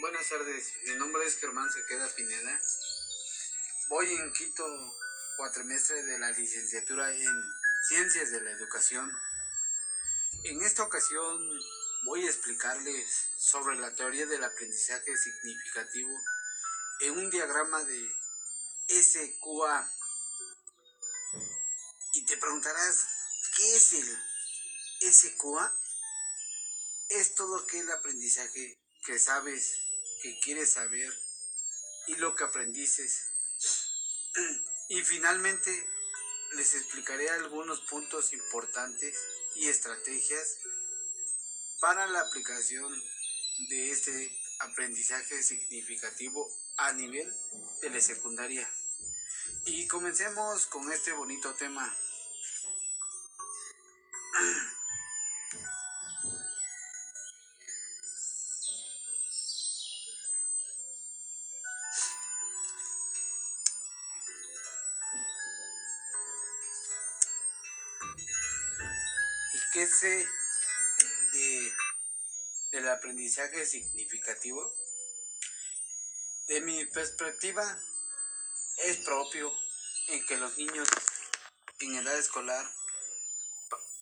Buenas tardes, mi nombre es Germán Sequeda Pineda. Voy en quinto cuatrimestre de la licenciatura en Ciencias de la Educación. En esta ocasión voy a explicarles sobre la teoría del aprendizaje significativo en un diagrama de SQA. Y te preguntarás, ¿qué es el SQA? Es todo aquel aprendizaje que sabes, que quieres saber y lo que aprendices. Y finalmente les explicaré algunos puntos importantes y estrategias para la aplicación de este aprendizaje significativo a nivel de la secundaria. Y comencemos con este bonito tema. ¿Y qué sé de, del aprendizaje significativo? De mi perspectiva, es propio en que los niños en edad escolar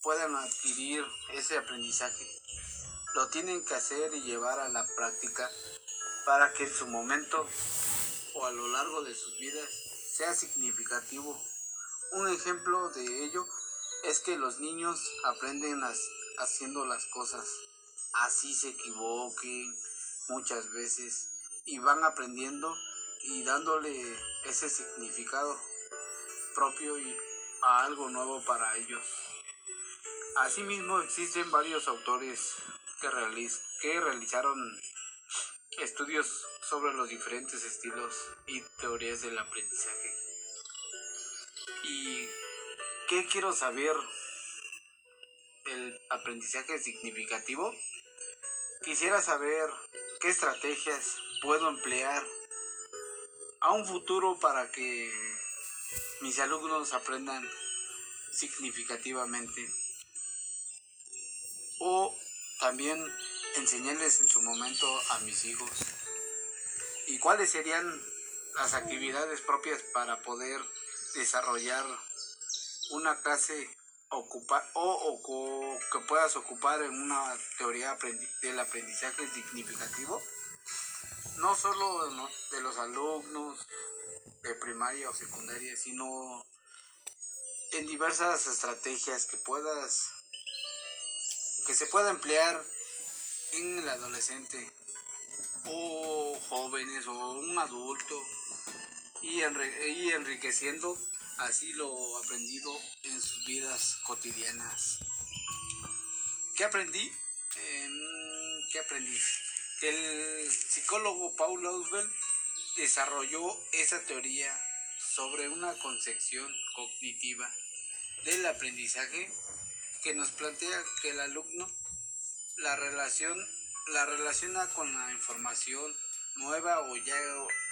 puedan adquirir ese aprendizaje. Lo tienen que hacer y llevar a la práctica para que en su momento o a lo largo de sus vidas sea significativo. Un ejemplo de ello es que los niños aprenden haciendo las cosas. Así se equivoquen muchas veces y van aprendiendo y dándole ese significado propio y a algo nuevo para ellos. Asimismo existen varios autores que, que realizaron estudios sobre los diferentes estilos y teorías del aprendizaje. ¿Y qué quiero saber del aprendizaje significativo? Quisiera saber qué estrategias puedo emplear a un futuro para que mis alumnos aprendan significativamente. O también enseñarles en su momento a mis hijos. ¿Y cuáles serían las actividades propias para poder desarrollar una clase ocupar o, o, que puedas ocupar en una teoría del aprendizaje significativo? no solo de los alumnos de primaria o secundaria, sino en diversas estrategias que puedas que se pueda emplear en el adolescente o jóvenes o un adulto y enriqueciendo así lo aprendido en sus vidas cotidianas. ¿Qué aprendí? ¿Qué aprendí? El psicólogo Paul Auswell desarrolló esa teoría sobre una concepción cognitiva del aprendizaje que nos plantea que el alumno la relación la relaciona con la información nueva o ya,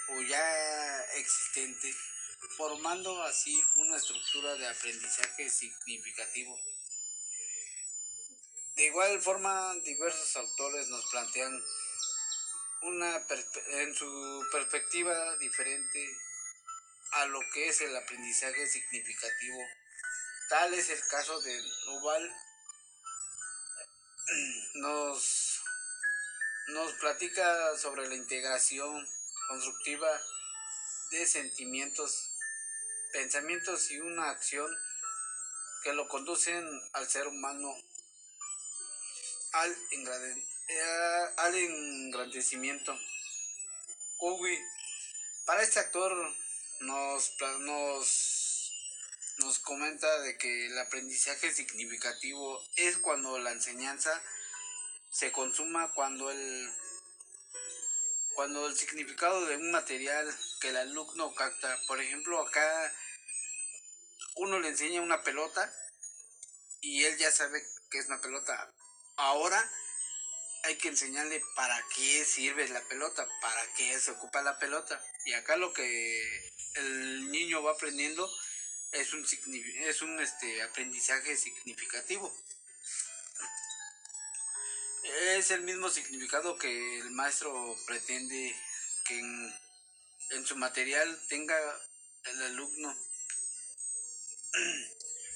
o ya existente, formando así una estructura de aprendizaje significativo. De igual forma, diversos autores nos plantean una en su perspectiva diferente a lo que es el aprendizaje significativo. Tal es el caso de Nuval. Nos, nos platica sobre la integración constructiva de sentimientos, pensamientos y una acción que lo conducen al ser humano al eh, engrandecimiento. Uy, para este actor nos, nos, nos comenta de que el aprendizaje significativo es cuando la enseñanza se consuma cuando el cuando el significado de un material que el alumno capta, por ejemplo, acá uno le enseña una pelota y él ya sabe que es una pelota. Ahora hay que enseñarle para qué sirve la pelota, para qué se ocupa la pelota. Y acá lo que el niño va aprendiendo es un, es un este, aprendizaje significativo. Es el mismo significado que el maestro pretende que en, en su material tenga el alumno.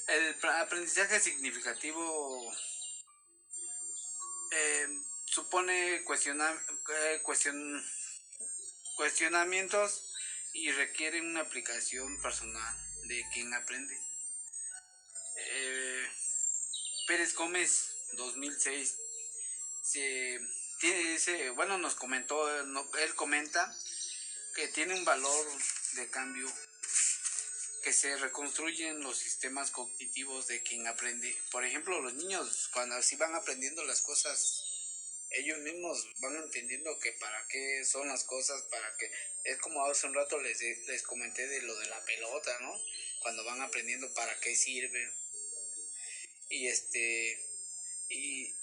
El aprendizaje significativo eh, supone cuestiona, eh, cuestion, cuestionamientos y requiere una aplicación personal de quien aprende. Eh, Pérez Gómez, 2006, se, tiene bueno, nos comentó, él comenta que tiene un valor de cambio que se reconstruyen los sistemas cognitivos de quien aprende. Por ejemplo, los niños cuando así van aprendiendo las cosas, ellos mismos van entendiendo que para qué son las cosas, para que es como hace un rato les, les comenté de lo de la pelota, ¿no? Cuando van aprendiendo para qué sirve. Y este y,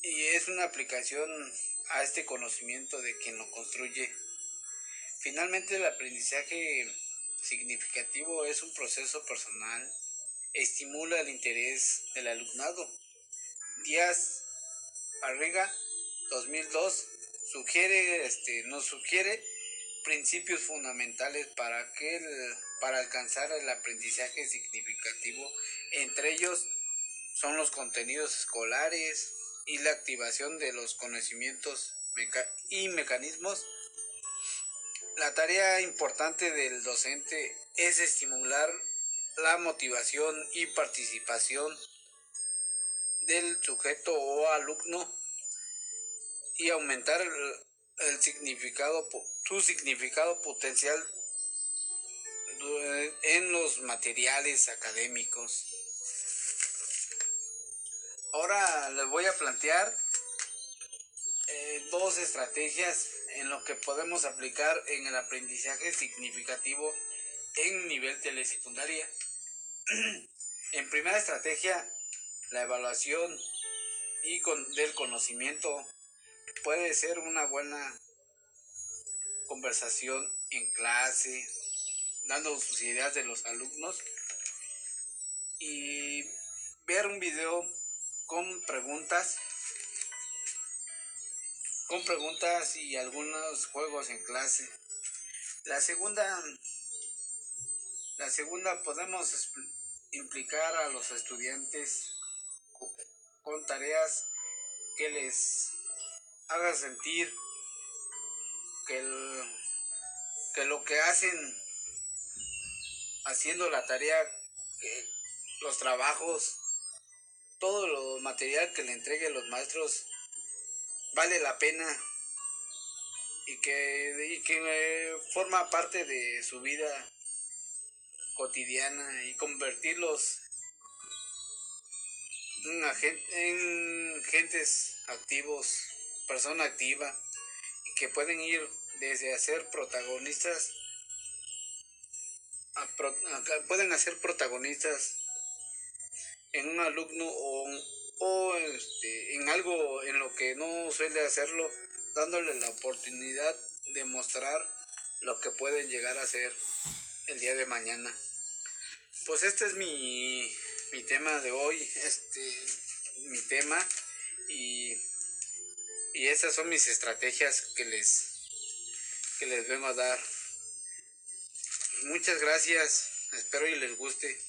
y es una aplicación a este conocimiento de quien lo construye. Finalmente el aprendizaje significativo es un proceso personal, estimula el interés del alumnado. Díaz Barriga, 2002, sugiere, este, nos sugiere principios fundamentales para, que para alcanzar el aprendizaje significativo. Entre ellos son los contenidos escolares y la activación de los conocimientos y mecanismos la tarea importante del docente es estimular la motivación y participación del sujeto o alumno y aumentar el, significado, su significado potencial en los materiales académicos. Ahora les voy a plantear eh, dos estrategias en lo que podemos aplicar en el aprendizaje significativo en nivel telesecundaria. en primera estrategia, la evaluación y con, del conocimiento puede ser una buena conversación en clase, dando sus ideas de los alumnos y ver un video con preguntas con preguntas y algunos juegos en clase. La segunda, la segunda podemos implicar a los estudiantes con tareas que les haga sentir que, que lo que hacen haciendo la tarea, que los trabajos, todo lo material que le entreguen los maestros vale la pena y que, que eh, forma parte de su vida cotidiana y convertirlos en, en gentes activos, persona activa, y que pueden ir desde hacer protagonistas a, pueden hacer protagonistas en un alumno o o este, en algo en lo que no suele hacerlo, dándole la oportunidad de mostrar lo que pueden llegar a ser el día de mañana. Pues este es mi, mi tema de hoy, este mi tema y, y esas son mis estrategias que les que les vengo a dar. Muchas gracias, espero y les guste.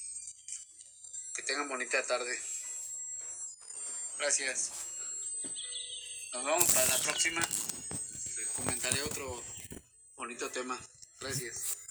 Que tengan bonita tarde. Gracias. Nos vemos para la próxima. comentaré otro bonito tema. Gracias.